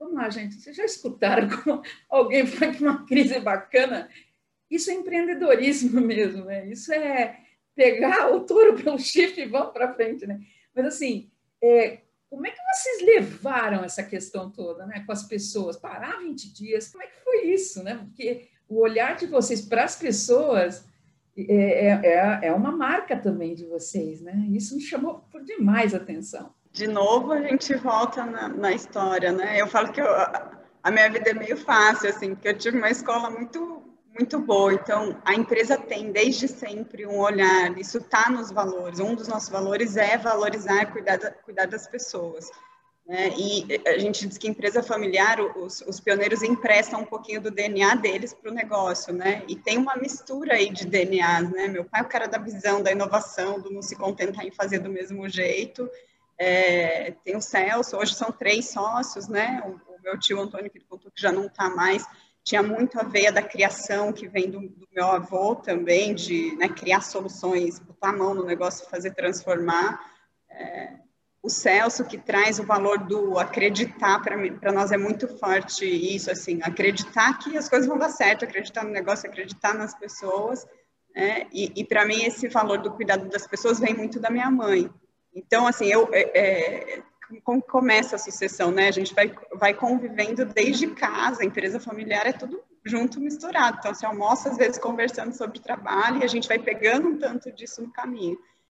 vamos lá, gente, vocês já escutaram como alguém foi para uma crise bacana? Isso é empreendedorismo mesmo, né? Isso é pegar o touro pelo chifre e vamos para frente, né? Mas assim, é, como é que vocês levaram essa questão toda, né, com as pessoas? Parar 20 dias, como é que foi isso, né? Porque o olhar de vocês para as pessoas é, é, é, é uma marca também de vocês, né? Isso me chamou por demais atenção. De novo, a gente volta na, na história, né? Eu falo que eu, a minha vida é meio fácil, assim, porque eu tive uma escola muito muito boa. Então, a empresa tem desde sempre um olhar, isso está nos valores. Um dos nossos valores é valorizar e cuidar, cuidar das pessoas. Né? E a gente diz que empresa familiar, os, os pioneiros emprestam um pouquinho do DNA deles para o negócio, né? E tem uma mistura aí de DNAs, né? Meu pai é o cara da visão, da inovação, do não se contentar em fazer do mesmo jeito. É, tem o Celso, hoje são três sócios, né? O, o meu tio Antônio, que contou que já não está mais, tinha muito a veia da criação que vem do, do meu avô também, de né, criar soluções, botar a mão no negócio fazer transformar. É, o Celso, que traz o valor do acreditar, para nós é muito forte isso, assim, acreditar que as coisas vão dar certo, acreditar no negócio, acreditar nas pessoas. Né? E, e para mim, esse valor do cuidado das pessoas vem muito da minha mãe. Então, assim, eu, é, é como começa a sucessão, né? A gente vai, vai convivendo desde casa, empresa familiar é tudo junto, misturado. Então, se almoça às vezes conversando sobre trabalho e a gente vai pegando um tanto disso no caminho.